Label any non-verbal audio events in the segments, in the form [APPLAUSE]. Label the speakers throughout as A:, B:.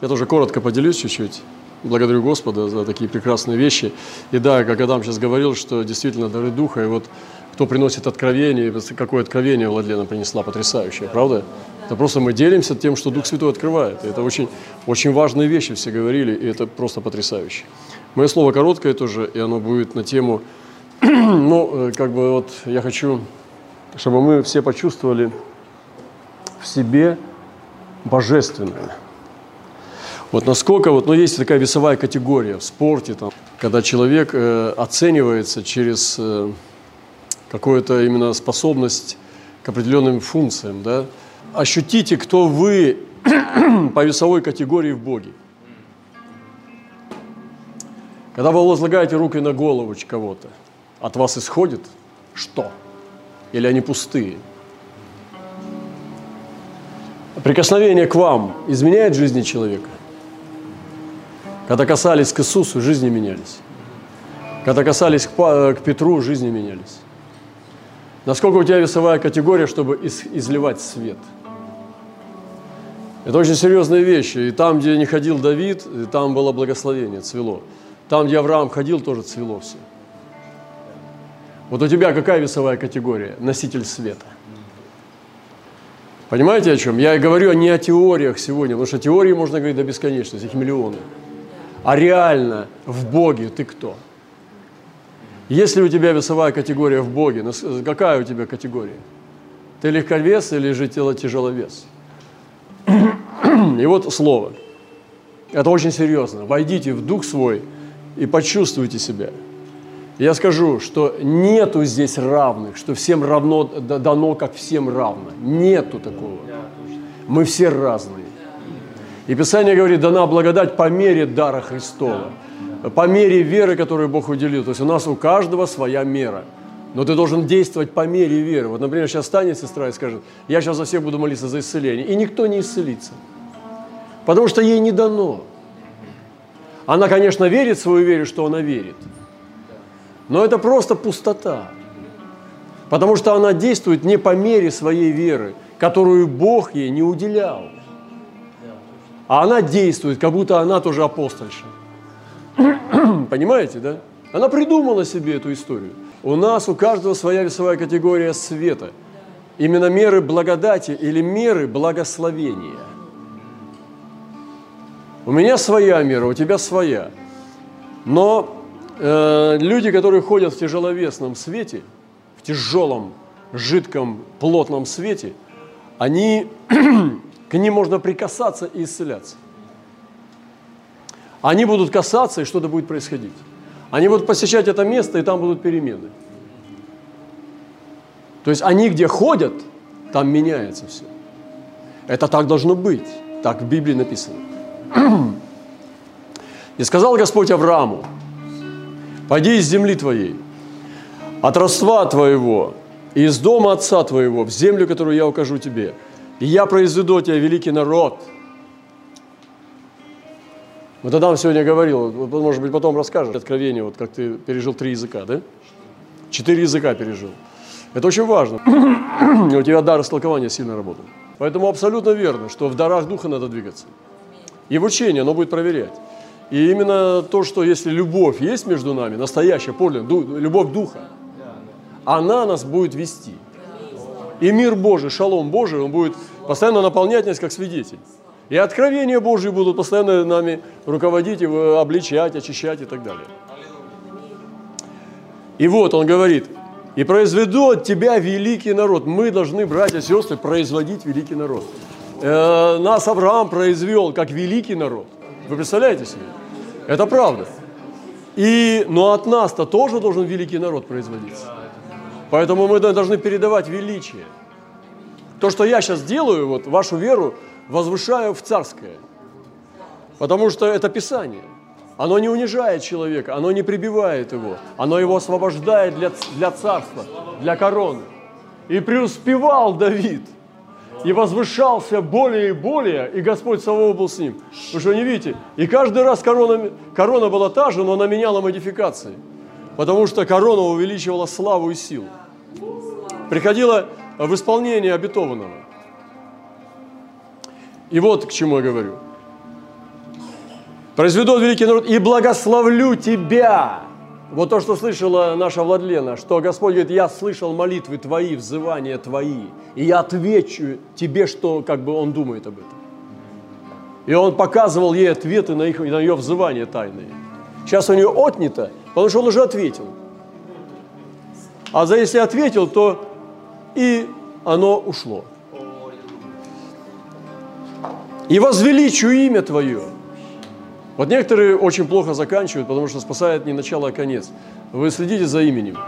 A: Я тоже коротко поделюсь чуть-чуть. Благодарю Господа за такие прекрасные вещи. И да, как Адам сейчас говорил, что действительно дары Духа, и вот кто приносит откровение, какое откровение Владлена принесла, потрясающее, правда? Это просто мы делимся тем, что Дух Святой открывает. Это очень, очень важные вещи все говорили, и это просто потрясающе. Мое слово короткое тоже, и оно будет на тему, [CLEARS THROAT] ну, э, как бы вот я хочу, чтобы мы все почувствовали в себе божественное. Вот насколько, вот, ну, есть такая весовая категория в спорте, там, когда человек э, оценивается через э, какую-то именно способность к определенным функциям, да. Ощутите, кто вы [CLEARS THROAT] по весовой категории в Боге. Когда вы возлагаете руки на голову кого-то, от вас исходит что? Или они пустые? Прикосновение к вам изменяет жизни человека? Когда касались к Иисусу, жизни менялись. Когда касались к, Петру, жизни менялись. Насколько у тебя весовая категория, чтобы из, изливать свет? Это очень серьезные вещи. И там, где не ходил Давид, там было благословение, цвело. Там, где Авраам ходил, тоже цвело все. Вот у тебя какая весовая категория? Носитель света. Понимаете, о чем? Я говорю не о теориях сегодня, потому что теории можно говорить до бесконечности, их миллионы. А реально в Боге ты кто? Если у тебя весовая категория в Боге, какая у тебя категория? Ты легковес или же тело тяжеловес? И вот слово. Это очень серьезно. Войдите в дух свой и почувствуйте себя. Я скажу, что нету здесь равных, что всем равно дано, как всем равно. Нету такого. Мы все разные. И Писание говорит, дана благодать по мере дара Христова, по мере веры, которую Бог уделил. То есть у нас у каждого своя мера. Но ты должен действовать по мере веры. Вот, например, сейчас станет сестра и скажет, я сейчас за всех буду молиться за исцеление. И никто не исцелится. Потому что ей не дано. Она, конечно, верит в свою веру, что она верит. Но это просто пустота. Потому что она действует не по мере своей веры, которую Бог ей не уделял. А она действует, как будто она тоже апостольша. [CLEARS THROAT] Понимаете, да? Она придумала себе эту историю. У нас у каждого своя весовая категория света. Именно меры благодати или меры благословения. У меня своя мера, у тебя своя. Но э, люди, которые ходят в тяжеловесном свете, в тяжелом, жидком, плотном свете, они [CLEARS THROAT] К ним можно прикасаться и исцеляться. Они будут касаться, и что-то будет происходить. Они будут посещать это место, и там будут перемены. То есть они где ходят, там меняется все. Это так должно быть. Так в Библии написано. И сказал Господь Аврааму, пойди из земли твоей, от родства твоего и из дома отца твоего в землю, которую я укажу тебе – и я произведу тебя великий народ. Вот Адам сегодня говорил, может быть, потом расскажешь откровение, вот как ты пережил три языка, да? Четыре языка пережил. Это очень важно. у тебя дар истолкования сильно работал. Поэтому абсолютно верно, что в дарах Духа надо двигаться. И в учении оно будет проверять. И именно то, что если любовь есть между нами, настоящая, подлинная, любовь Духа, она нас будет вести – и мир Божий, шалом Божий, он будет постоянно наполнять нас как свидетель. И откровения Божьи будут постоянно нами руководить, обличать, очищать и так далее. И вот он говорит, и произведу от тебя великий народ. Мы должны, братья и сестры, производить великий народ. Э, нас Авраам произвел как великий народ. Вы представляете себе? Это правда. И, но от нас-то тоже должен великий народ производиться. Поэтому мы должны передавать величие. То, что я сейчас делаю, вот вашу веру возвышаю в царское. Потому что это Писание. Оно не унижает человека, оно не прибивает его, оно его освобождает для, для царства, для короны. И преуспевал Давид, и возвышался более и более, и Господь Савова был с ним. Вы что, не видите? И каждый раз корона, корона была та же, но она меняла модификации потому что корона увеличивала славу и силу. Приходила в исполнение обетованного. И вот к чему я говорю. произведу великий народ и благословлю тебя. Вот то, что слышала наша Владлена, что Господь говорит, я слышал молитвы твои, взывания твои, и я отвечу тебе, что как бы Он думает об этом. И Он показывал ей ответы на, их, на ее взывания тайные. Сейчас у нее отнято, потому что Он уже ответил. А за если ответил, то и оно ушло. И возвеличу имя Твое – вот некоторые очень плохо заканчивают, потому что спасает не начало, а конец. Вы следите за именем.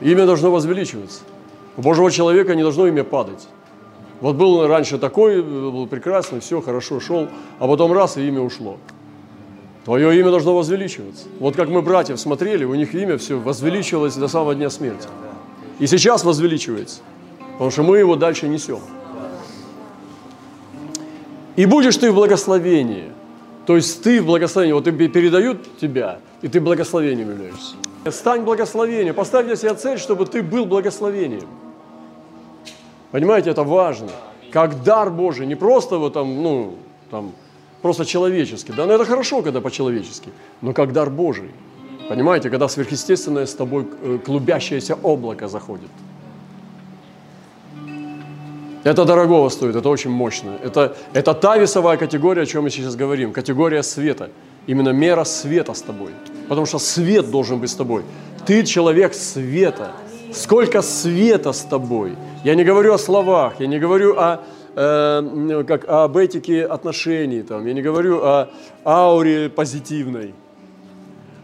A: Имя должно возвеличиваться. У Божьего человека не должно имя падать. Вот был раньше такой, был прекрасный, все, хорошо шел, а потом раз, и имя ушло. Твое имя должно возвеличиваться. Вот как мы братьев смотрели, у них имя все возвеличивалось до самого дня смерти. И сейчас возвеличивается, потому что мы его дальше несем. И будешь ты в благословении – то есть ты в благословении, вот передают тебя, и ты благословением являешься. Стань благословением, поставь для себя цель, чтобы ты был благословением. Понимаете, это важно. Как дар Божий, не просто вот там, ну, там, просто человеческий. Да, но это хорошо, когда по-человечески, но как дар Божий. Понимаете, когда сверхъестественное с тобой э, клубящееся облако заходит – это дорогого стоит, это очень мощно. Это, это та весовая категория, о чем мы сейчас говорим, категория света. Именно мера света с тобой. Потому что свет должен быть с тобой. Ты человек света. Сколько света с тобой. Я не говорю о словах, я не говорю о, э, как, об этике отношений, там, я не говорю о ауре позитивной,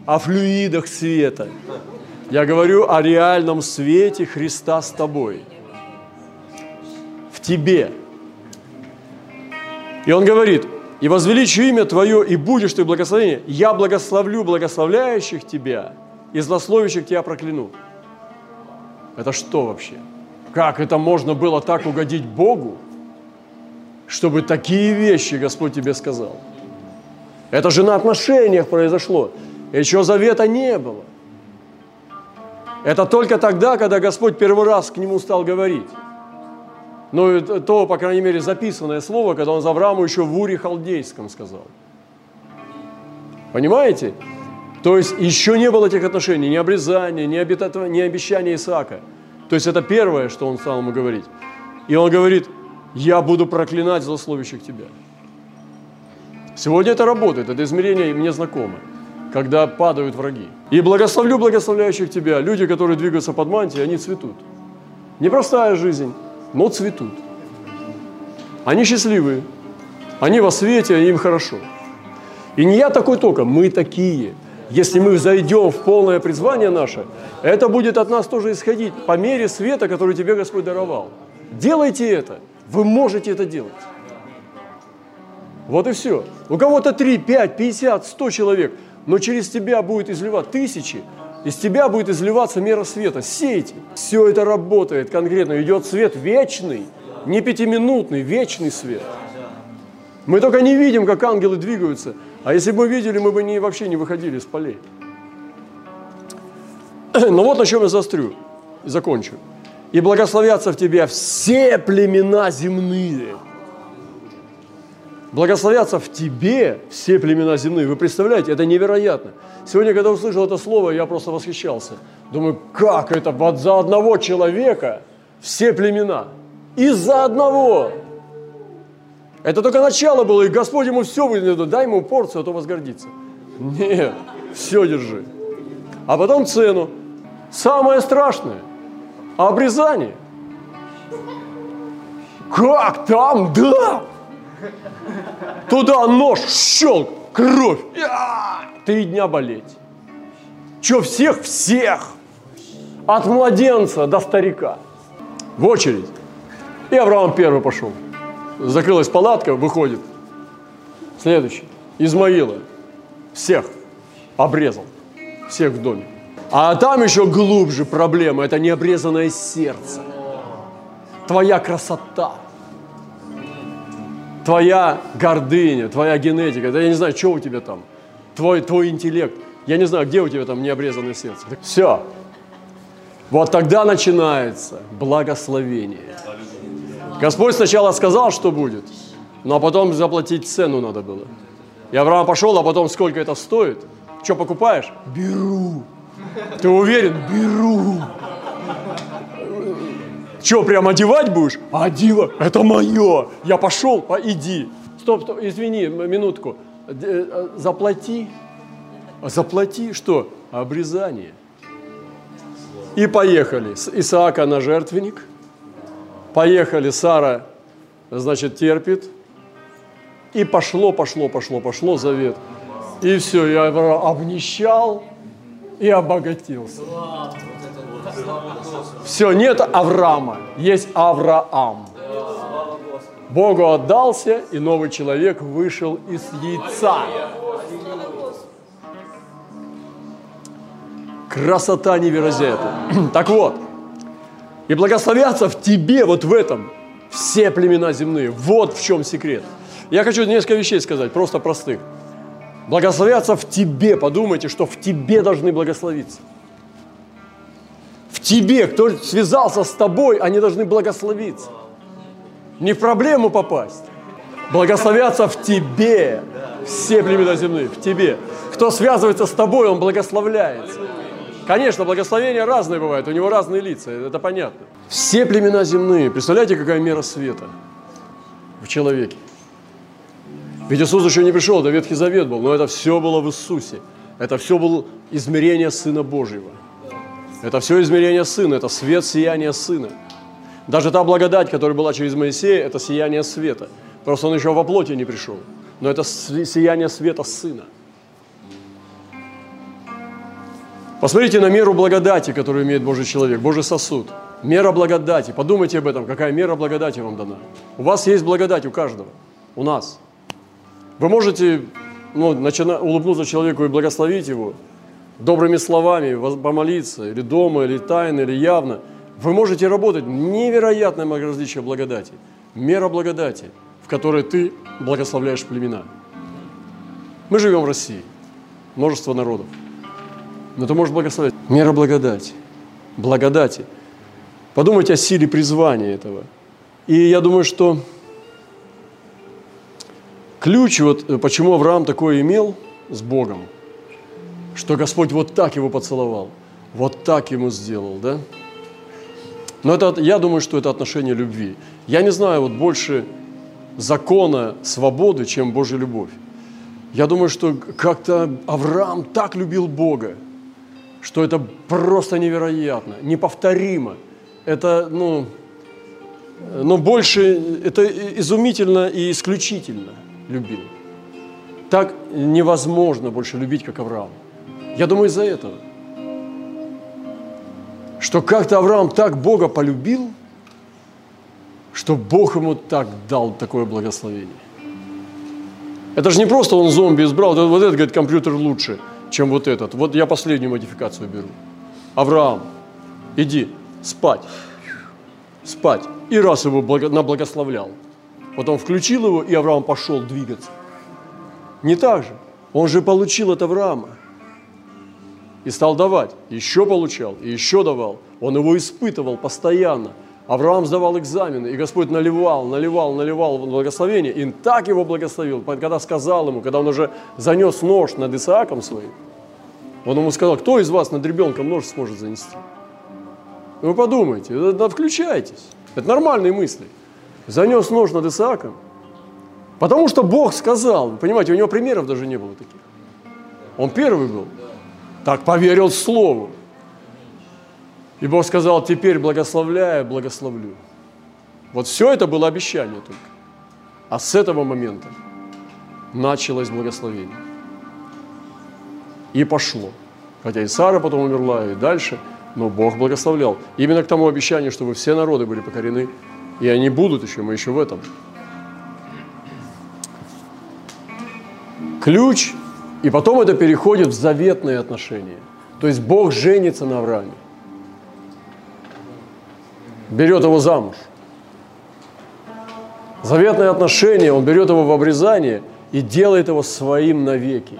A: о флюидах света. Я говорю о реальном свете Христа с тобой – тебе. И он говорит, и возвеличу имя Твое, и будешь ты благословение. Я благословлю благословляющих Тебя, и злословящих Тебя прокляну. Это что вообще? Как это можно было так угодить Богу, чтобы такие вещи Господь тебе сказал? Это же на отношениях произошло. Еще завета не было. Это только тогда, когда Господь первый раз к нему стал говорить. Ну, то, по крайней мере, записанное слово, когда он за Аврааму еще в Уре Халдейском сказал. Понимаете? То есть еще не было этих отношений, ни обрезания, ни, обета... ни обещания Исаака. То есть это первое, что он стал ему говорить. И он говорит, я буду проклинать злословящих тебя. Сегодня это работает, это измерение мне знакомо, когда падают враги. И благословлю благословляющих тебя. Люди, которые двигаются под мантией, они цветут. Непростая жизнь, но цветут. Они счастливые, они во свете, им хорошо. И не я такой только, мы такие. Если мы зайдем в полное призвание наше, это будет от нас тоже исходить по мере света, который тебе Господь даровал. Делайте это, вы можете это делать. Вот и все. У кого-то 3, 5, 50, 100 человек, но через тебя будет изливать тысячи, из тебя будет изливаться мера света. Сейте. Все это работает конкретно. Идет свет вечный, не пятиминутный, вечный свет. Мы только не видим, как ангелы двигаются. А если бы мы видели, мы бы не, вообще не выходили из полей. Но [CLEARS THROAT] ну вот на чем я заострю и закончу. «И благословятся в тебя все племена земные». Благословятся в тебе все племена земные. Вы представляете, это невероятно. Сегодня, когда услышал это слово, я просто восхищался. Думаю, как это вот за одного человека все племена? Из-за одного. Это только начало было, и Господь ему все выдает, дай ему порцию, а то возгордится. Нет, все держи. А потом цену. Самое страшное – обрезание. Как там? Да! Туда нож, щелк, кровь. Три дня болеть. Че, всех? Всех. От младенца до старика. В очередь. И Авраам первый пошел. Закрылась палатка, выходит. Следующий. Измаила. Всех обрезал. Всех в доме. А там еще глубже проблема. Это необрезанное сердце. Твоя красота твоя гордыня, твоя генетика, да я не знаю, что у тебя там, твой, твой интеллект, я не знаю, где у тебя там необрезанное сердце. Все. Вот тогда начинается благословение. Господь сначала сказал, что будет, но потом заплатить цену надо было. И Авраам пошел, а потом сколько это стоит? Что покупаешь? Беру. Ты уверен? Беру. Что, прям одевать будешь? Одела. Это мое. Я пошел, а иди. Стоп, стоп, извини, минутку. Э, заплати. Заплати что? Обрезание. И поехали. С Исаака на жертвенник. Поехали. Сара, значит, терпит. И пошло, пошло, пошло, пошло завет. И все, я обнищал и обогатился. Все, нет Авраама, есть Авраам. Богу отдался, и новый человек вышел из яйца. Красота невероятная. [CLEARS THROAT] Так вот, и благословятся в тебе, вот в этом, все племена земные. Вот в чем секрет. Я хочу несколько вещей сказать, просто простых. Благословятся в тебе. Подумайте, что в тебе должны благословиться. В тебе, кто связался с тобой, они должны благословиться. Не в проблему попасть. Благословятся в тебе. Все племена земные, в тебе. Кто связывается с тобой, он благословляется. Конечно, благословения разные бывают, у него разные лица, это понятно. Все племена земные, представляете, какая мера света в человеке? Ведь Иисус еще не пришел, это Ветхий Завет был, но это все было в Иисусе. Это все было измерение Сына Божьего. Это все измерение Сына, это свет сияния Сына. Даже та благодать, которая была через Моисея, это сияние света. Просто он еще во плоти не пришел. Но это сияние света Сына. Посмотрите на меру благодати, которую имеет Божий человек, Божий сосуд. Мера благодати. Подумайте об этом, какая мера благодати вам дана. У вас есть благодать, у каждого. У нас. Вы можете ну, начина, улыбнуться человеку и благословить его добрыми словами, помолиться, или дома, или тайно, или явно. Вы можете работать. Невероятное различие благодати. Мера благодати, в которой ты благословляешь племена. Мы живем в России. Множество народов. Но ты можешь благословить. Мера благодати. Благодати. Подумайте о силе призвания этого. И я думаю, что ключ, вот э, почему Авраам такое имел с Богом, что Господь вот так его поцеловал, вот так ему сделал, да? Но это, я думаю, что это отношение любви. Я не знаю вот больше закона свободы, чем Божья любовь. Я думаю, что как-то Авраам так любил Бога, что это просто невероятно, неповторимо. Это, ну, но больше, это изумительно и исключительно – любил. Так невозможно больше любить, как Авраам. Я думаю, из-за этого. Что как-то Авраам так Бога полюбил, что Бог ему так дал такое благословение. Это же не просто он зомби избрал, вот, этот, говорит, компьютер лучше, чем вот этот. Вот я последнюю модификацию беру. Авраам, иди спать, спать. И раз его благо, наблагословлял – Потом включил его, и Авраам пошел двигаться. Не так же. Он же получил от Авраама. И стал давать. Еще получал, и еще давал. Он его испытывал постоянно. Авраам сдавал экзамены, и Господь наливал, наливал, наливал благословение. И так его благословил, когда сказал ему, когда он уже занес нож над Исааком своим, он ему сказал, кто из вас над ребенком нож сможет занести? Вы подумайте, включайтесь. Это нормальные мысли занес нож над Исааком, потому что Бог сказал, понимаете, у него примеров даже не было таких. Он первый был. Так поверил Слову. И Бог сказал, теперь благословляя, благословлю. Вот все это было обещание только. А с этого момента началось благословение. И пошло. Хотя и Сара потом умерла, и дальше, но Бог благословлял. Именно к тому обещанию, чтобы все народы были покорены и они будут еще, мы еще в этом. Ключ, и потом это переходит в заветные отношения. То есть Бог женится на Аврааме. Берет его замуж. Заветные отношения, он берет его в обрезание и делает его своим навеки.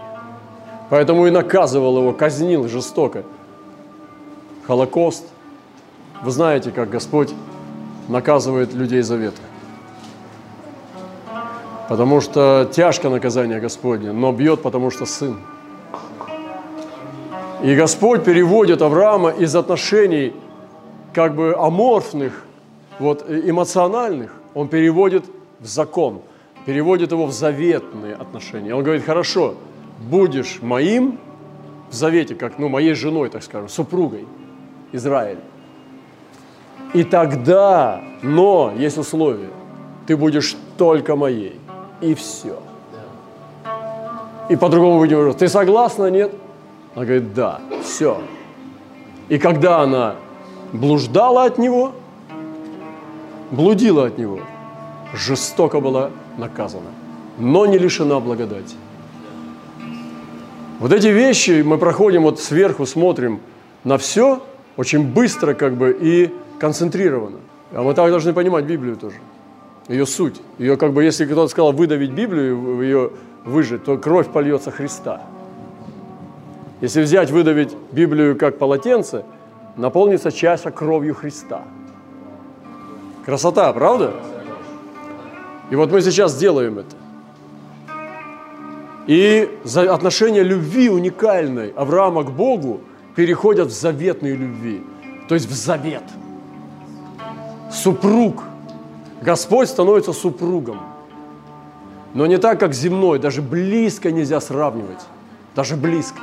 A: Поэтому и наказывал его, казнил жестоко. Холокост. Вы знаете, как Господь наказывает людей завета. Потому что тяжко наказание Господне, но бьет, потому что сын. И Господь переводит Авраама из отношений как бы аморфных, вот, эмоциональных, Он переводит в закон, переводит его в заветные отношения. Он говорит, хорошо, будешь моим в завете, как ну, моей женой, так скажем, супругой Израиль. И тогда, но есть условие, ты будешь только моей и все. И по-другому вы не можете. Ты согласна, нет? Она говорит, да, все. И когда она блуждала от него, блудила от него, жестоко была наказана, но не лишена благодати. Вот эти вещи мы проходим вот сверху, смотрим на все очень быстро как бы и концентрированно. А мы так должны понимать Библию тоже ее суть. Ее как бы, если кто-то сказал выдавить Библию, ее выжить, то кровь польется Христа. Если взять, выдавить Библию как полотенце, наполнится чаша кровью Христа. Красота, правда? И вот мы сейчас делаем это. И за отношение любви уникальной Авраама к Богу переходят в заветные любви, то есть в завет. Супруг – Господь становится супругом. Но не так, как земной, даже близко нельзя сравнивать. Даже близко.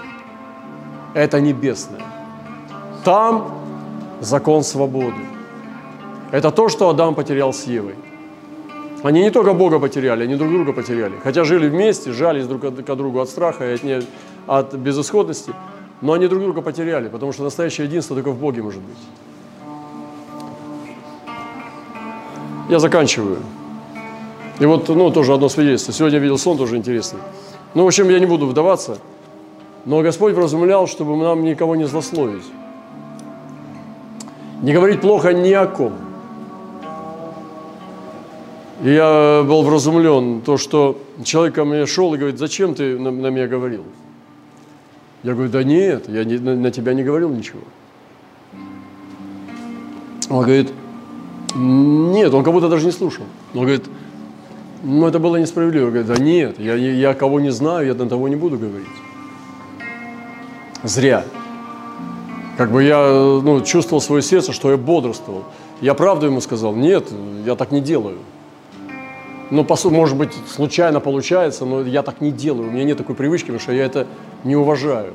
A: Это небесное. Там закон свободы. Это то, что Адам потерял с Евой. Они не только Бога потеряли, они друг друга потеряли. Хотя жили вместе, жались друг к другу от страха и от, не, от безысходности, но они друг друга потеряли, потому что настоящее единство только в Боге может быть. Я заканчиваю. И вот, ну, тоже одно свидетельство. Сегодня я видел сон, тоже интересный. Ну, в общем, я не буду вдаваться. Но Господь вразумлял, чтобы нам никого не злословить. Не говорить плохо ни о ком. И я был вразумлен, то, что человек ко мне шел и говорит, зачем ты на, на меня говорил? Я говорю, да нет, я не, на, на тебя не говорил ничего. Он говорит, нет, он как будто даже не слушал. Он говорит, ну это было несправедливо. Он говорит, да нет, я, я кого не знаю, я на того не буду говорить. Зря. Как бы я ну, чувствовал свое сердце, что я бодрствовал. Я правду ему сказал, нет, я так не делаю. Ну, по сути, может быть, случайно получается, но я так не делаю. У меня нет такой привычки, потому что я это не уважаю,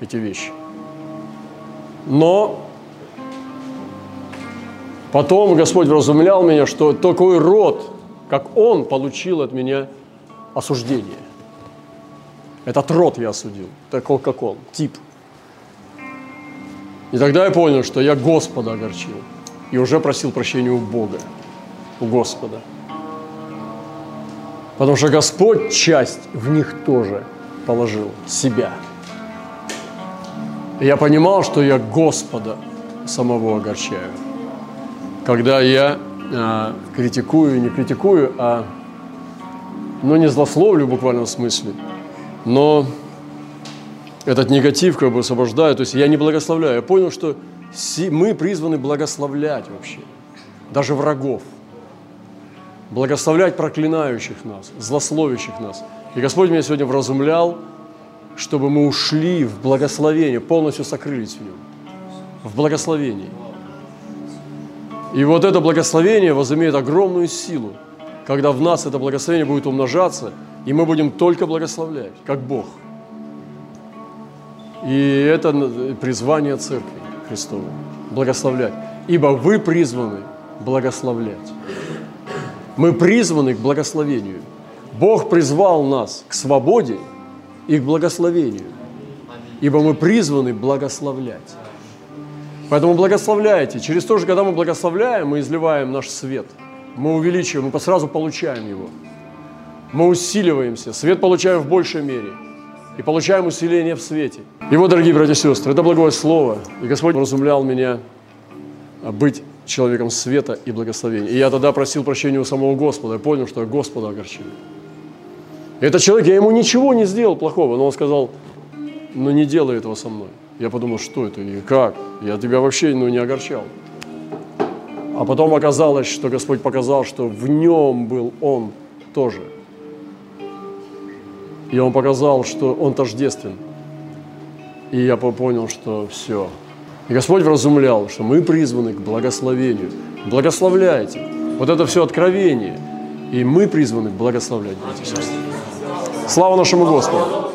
A: эти вещи. Но Потом Господь вразумлял меня, что такой род, как он, получил от меня осуждение. Этот род я осудил, такой, как он, тип. И тогда я понял, что я Господа огорчил. И уже просил прощения у Бога, у Господа. Потому что Господь часть в них тоже положил себя. И я понимал, что я Господа самого огорчаю когда я э, критикую, не критикую, а ну, не злословлю в буквальном смысле, но этот негатив как бы освобождаю, то есть я не благословляю. Я понял, что мы призваны благословлять вообще, даже врагов, благословлять проклинающих нас, злословящих нас. И Господь меня сегодня вразумлял, чтобы мы ушли в благословение, полностью сокрылись в нем, в благословении – и вот это благословение возымеет огромную силу, когда в нас это благословение будет умножаться, и мы будем только благословлять, как Бог. И это призвание Церкви Христовой – благословлять. Ибо вы призваны благословлять. Мы призваны к благословению. Бог призвал нас к свободе и к благословению. Ибо мы призваны благословлять. Поэтому благословляйте. Через то же, когда мы благословляем, мы изливаем наш свет. Мы увеличиваем, мы сразу получаем его. Мы усиливаемся. Свет получаем в большей мере. И получаем усиление в свете. И вот, дорогие братья и сестры, это благое слово. И Господь разумлял меня быть человеком света и благословения. И я тогда просил прощения у самого Господа. Я понял, что я Господа огорчил. Этот человек, я ему ничего не сделал плохого, но он сказал, ну не делай этого со мной. Я подумал, что это и как? Я тебя вообще ну, не огорчал. А потом оказалось, что Господь показал, что в нем был Он тоже. И Он показал, что Он тождествен. И я понял, что все. И Господь вразумлял, что мы призваны к благословению. Благословляйте. Вот это все откровение. И мы призваны благословлять. Слава нашему Господу!